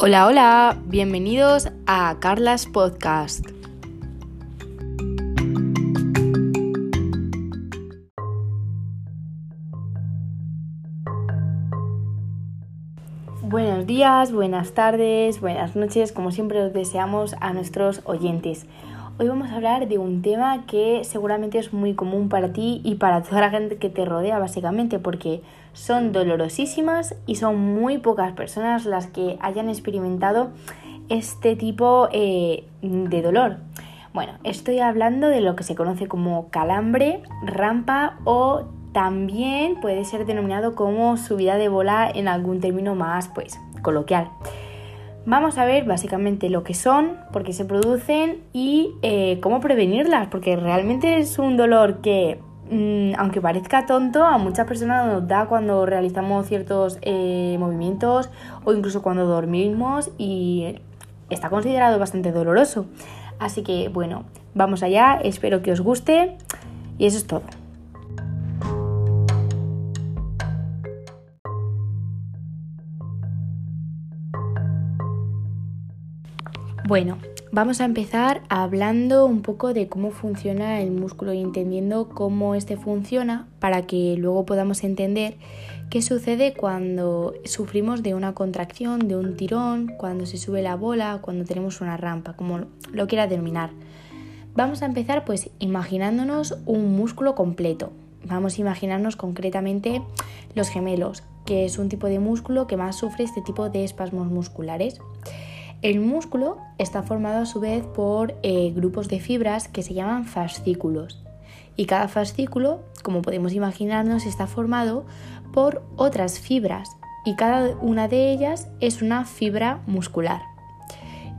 Hola, hola, bienvenidos a Carlas Podcast. Buenos días, buenas tardes, buenas noches, como siempre os deseamos a nuestros oyentes. Hoy vamos a hablar de un tema que seguramente es muy común para ti y para toda la gente que te rodea básicamente porque son dolorosísimas y son muy pocas personas las que hayan experimentado este tipo eh, de dolor. Bueno, estoy hablando de lo que se conoce como calambre, rampa o también puede ser denominado como subida de bola en algún término más pues coloquial. Vamos a ver básicamente lo que son, por qué se producen y eh, cómo prevenirlas, porque realmente es un dolor que, mm, aunque parezca tonto, a muchas personas nos da cuando realizamos ciertos eh, movimientos o incluso cuando dormimos y está considerado bastante doloroso. Así que bueno, vamos allá, espero que os guste y eso es todo. Bueno, vamos a empezar hablando un poco de cómo funciona el músculo y entendiendo cómo este funciona para que luego podamos entender qué sucede cuando sufrimos de una contracción, de un tirón, cuando se sube la bola, cuando tenemos una rampa, como lo quiera denominar. Vamos a empezar pues imaginándonos un músculo completo. Vamos a imaginarnos concretamente los gemelos, que es un tipo de músculo que más sufre este tipo de espasmos musculares. El músculo está formado a su vez por eh, grupos de fibras que se llaman fascículos. Y cada fascículo, como podemos imaginarnos, está formado por otras fibras y cada una de ellas es una fibra muscular.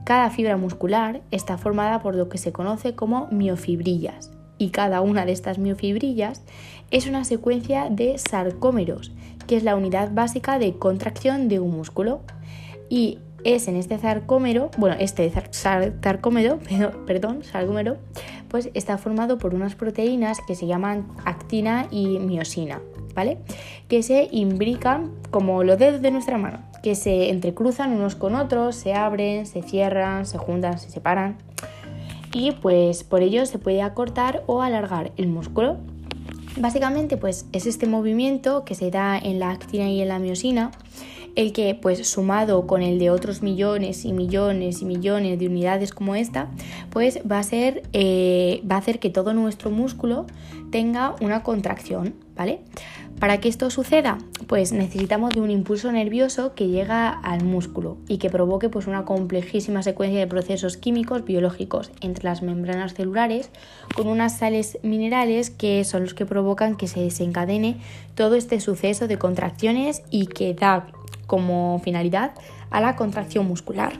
Cada fibra muscular está formada por lo que se conoce como miofibrillas y cada una de estas miofibrillas es una secuencia de sarcómeros, que es la unidad básica de contracción de un músculo. Y es en este sarcómero, bueno, este sarcómero, perdón, sarcómero, pues está formado por unas proteínas que se llaman actina y miosina, ¿vale? Que se imbrican como los dedos de nuestra mano, que se entrecruzan unos con otros, se abren, se cierran, se juntan, se separan. Y pues por ello se puede acortar o alargar el músculo. Básicamente pues es este movimiento que se da en la actina y en la miosina el que pues sumado con el de otros millones y millones y millones de unidades como esta, pues va a ser eh, va a hacer que todo nuestro músculo tenga una contracción, ¿vale? Para que esto suceda, pues necesitamos de un impulso nervioso que llega al músculo y que provoque pues una complejísima secuencia de procesos químicos biológicos entre las membranas celulares con unas sales minerales que son los que provocan que se desencadene todo este suceso de contracciones y que da como finalidad a la contracción muscular.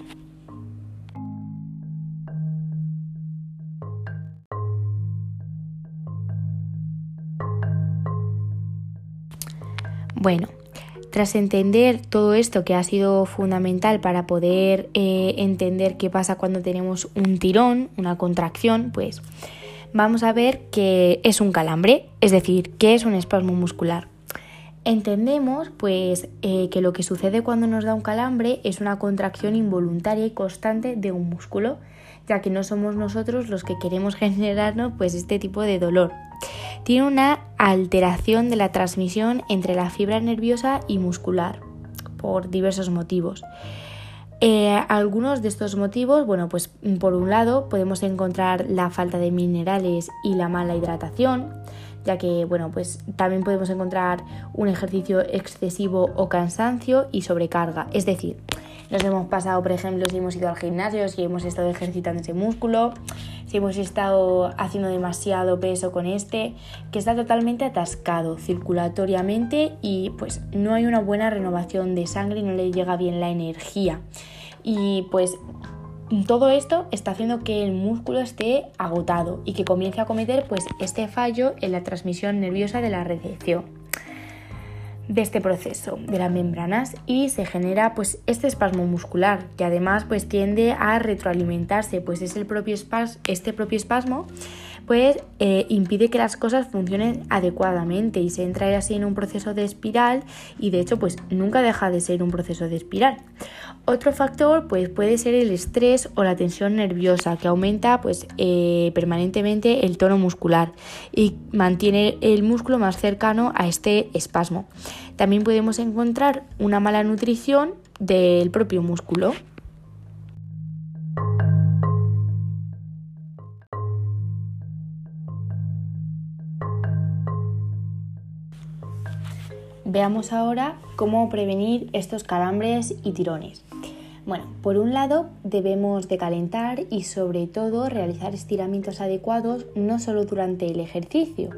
Bueno, tras entender todo esto que ha sido fundamental para poder eh, entender qué pasa cuando tenemos un tirón, una contracción, pues vamos a ver qué es un calambre, es decir, qué es un espasmo muscular. Entendemos pues eh, que lo que sucede cuando nos da un calambre es una contracción involuntaria y constante de un músculo, ya que no somos nosotros los que queremos generarnos pues este tipo de dolor. Tiene una alteración de la transmisión entre la fibra nerviosa y muscular por diversos motivos. Eh, algunos de estos motivos, bueno, pues por un lado podemos encontrar la falta de minerales y la mala hidratación, ya que bueno, pues también podemos encontrar un ejercicio excesivo o cansancio y sobrecarga. Es decir, nos hemos pasado, por ejemplo, si hemos ido al gimnasio, si hemos estado ejercitando ese músculo, si hemos estado haciendo demasiado peso con este, que está totalmente atascado circulatoriamente y pues no hay una buena renovación de sangre y no le llega bien la energía. Y pues todo esto está haciendo que el músculo esté agotado y que comience a cometer pues este fallo en la transmisión nerviosa de la recepción de este proceso de las membranas y se genera pues este espasmo muscular que además pues tiende a retroalimentarse pues es el propio espasmo, este propio espasmo pues eh, impide que las cosas funcionen adecuadamente y se entra así en un proceso de espiral y de hecho pues nunca deja de ser un proceso de espiral. Otro factor pues puede ser el estrés o la tensión nerviosa que aumenta pues eh, permanentemente el tono muscular y mantiene el músculo más cercano a este espasmo. También podemos encontrar una mala nutrición del propio músculo. Veamos ahora cómo prevenir estos calambres y tirones. Bueno, por un lado debemos de calentar y sobre todo realizar estiramientos adecuados no solo durante el ejercicio,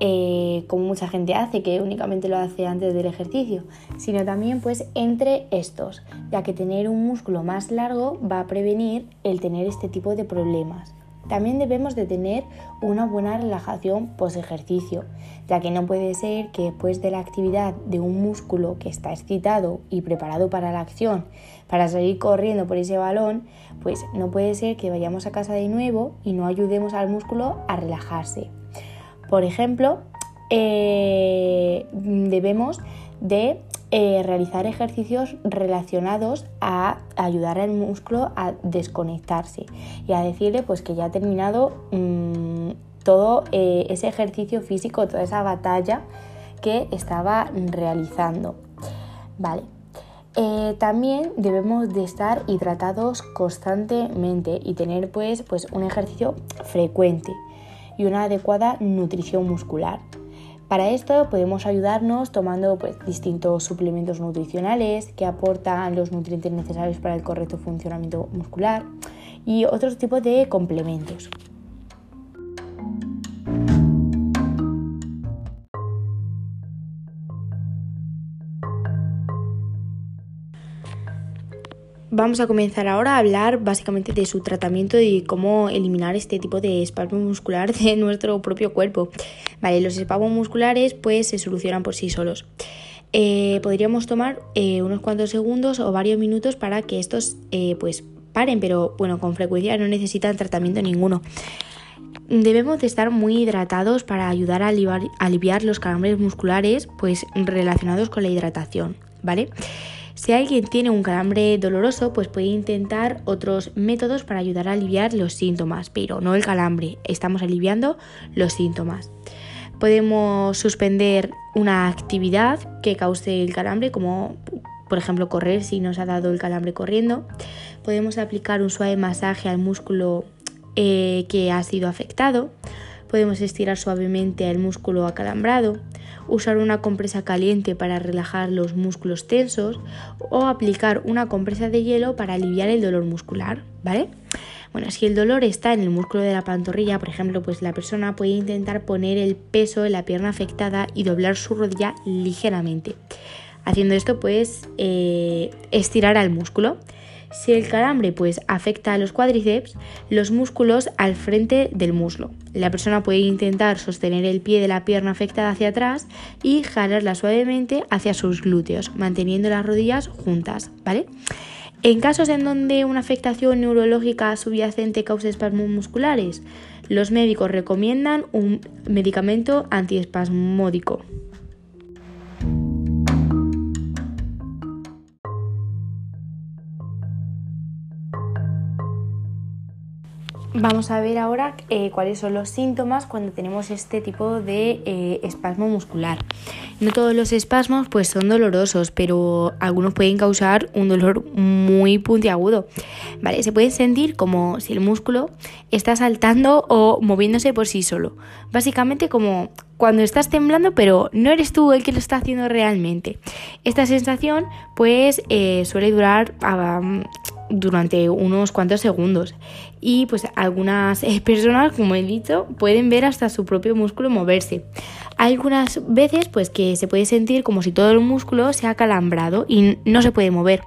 eh, como mucha gente hace, que únicamente lo hace antes del ejercicio, sino también pues entre estos, ya que tener un músculo más largo va a prevenir el tener este tipo de problemas. También debemos de tener una buena relajación post ejercicio, ya que no puede ser que después de la actividad de un músculo que está excitado y preparado para la acción, para salir corriendo por ese balón, pues no puede ser que vayamos a casa de nuevo y no ayudemos al músculo a relajarse. Por ejemplo, eh, debemos de eh, realizar ejercicios relacionados a ayudar al músculo a desconectarse y a decirle pues que ya ha terminado mm, todo eh, ese ejercicio físico, toda esa batalla que estaba realizando. Vale. Eh, también debemos de estar hidratados constantemente y tener pues, pues un ejercicio frecuente y una adecuada nutrición muscular. Para esto podemos ayudarnos tomando pues, distintos suplementos nutricionales que aportan los nutrientes necesarios para el correcto funcionamiento muscular y otros tipos de complementos. Vamos a comenzar ahora a hablar básicamente de su tratamiento y cómo eliminar este tipo de espasmo muscular de nuestro propio cuerpo. Vale, los espasmos musculares pues se solucionan por sí solos. Eh, podríamos tomar eh, unos cuantos segundos o varios minutos para que estos eh, pues paren, pero bueno, con frecuencia no necesitan tratamiento ninguno. Debemos de estar muy hidratados para ayudar a aliviar, aliviar los calambres musculares pues relacionados con la hidratación, ¿vale? Si alguien tiene un calambre doloroso, pues puede intentar otros métodos para ayudar a aliviar los síntomas, pero no el calambre, estamos aliviando los síntomas. Podemos suspender una actividad que cause el calambre, como por ejemplo correr si nos ha dado el calambre corriendo. Podemos aplicar un suave masaje al músculo eh, que ha sido afectado. Podemos estirar suavemente el músculo acalambrado usar una compresa caliente para relajar los músculos tensos o aplicar una compresa de hielo para aliviar el dolor muscular, ¿vale? Bueno, si el dolor está en el músculo de la pantorrilla, por ejemplo, pues la persona puede intentar poner el peso en la pierna afectada y doblar su rodilla ligeramente. Haciendo esto, pues eh, estirar al músculo. Si el calambre pues afecta a los cuádriceps, los músculos al frente del muslo. La persona puede intentar sostener el pie de la pierna afectada hacia atrás y jalarla suavemente hacia sus glúteos, manteniendo las rodillas juntas, ¿vale? En casos en donde una afectación neurológica subyacente cause espasmos musculares, los médicos recomiendan un medicamento antiespasmódico. Vamos a ver ahora eh, cuáles son los síntomas cuando tenemos este tipo de eh, espasmo muscular. No todos los espasmos pues son dolorosos, pero algunos pueden causar un dolor muy puntiagudo. ¿Vale? Se puede sentir como si el músculo está saltando o moviéndose por sí solo. Básicamente como cuando estás temblando, pero no eres tú el que lo está haciendo realmente. Esta sensación pues eh, suele durar durante unos cuantos segundos. Y pues algunas eh, personas como he dicho pueden ver hasta su propio músculo moverse. Algunas veces pues que se puede sentir como si todo el músculo se ha calambrado y no se puede mover.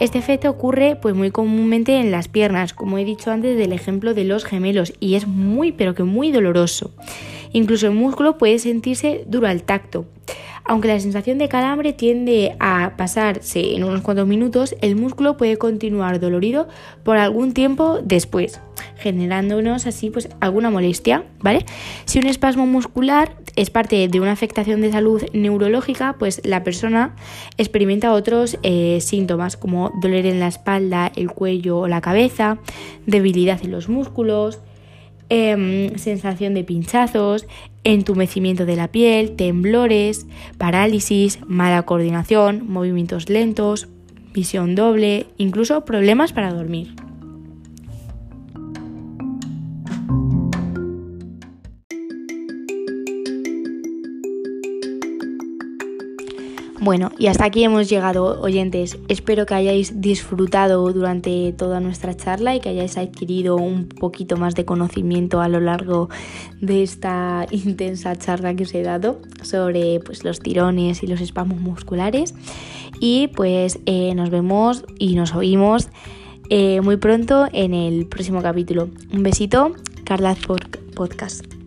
Este efecto ocurre pues muy comúnmente en las piernas como he dicho antes del ejemplo de los gemelos y es muy pero que muy doloroso. Incluso el músculo puede sentirse duro al tacto Aunque la sensación de calambre tiende a pasarse en unos cuantos minutos, el músculo puede continuar dolorido por algún tiempo después, generándonos así pues alguna molestia, ¿vale? Si un espasmo muscular es parte de una afectación de salud neurológica, pues la persona experimenta otros eh, síntomas como dolor en la espalda, el cuello o la cabeza, debilidad en los músculos, Em, sensación de pinchazos, entumecimiento de la piel, temblores, parálisis, mala coordinación, movimientos lentos, visión doble, incluso problemas para dormir. Bueno, y hasta aquí hemos llegado, oyentes. Espero que hayáis disfrutado durante toda nuestra charla y que hayáis adquirido un poquito más de conocimiento a lo largo de esta intensa charla que os he dado sobre pues, los tirones y los espasmos musculares. Y pues eh, nos vemos y nos oímos eh, muy pronto en el próximo capítulo. Un besito, Carla Podcast.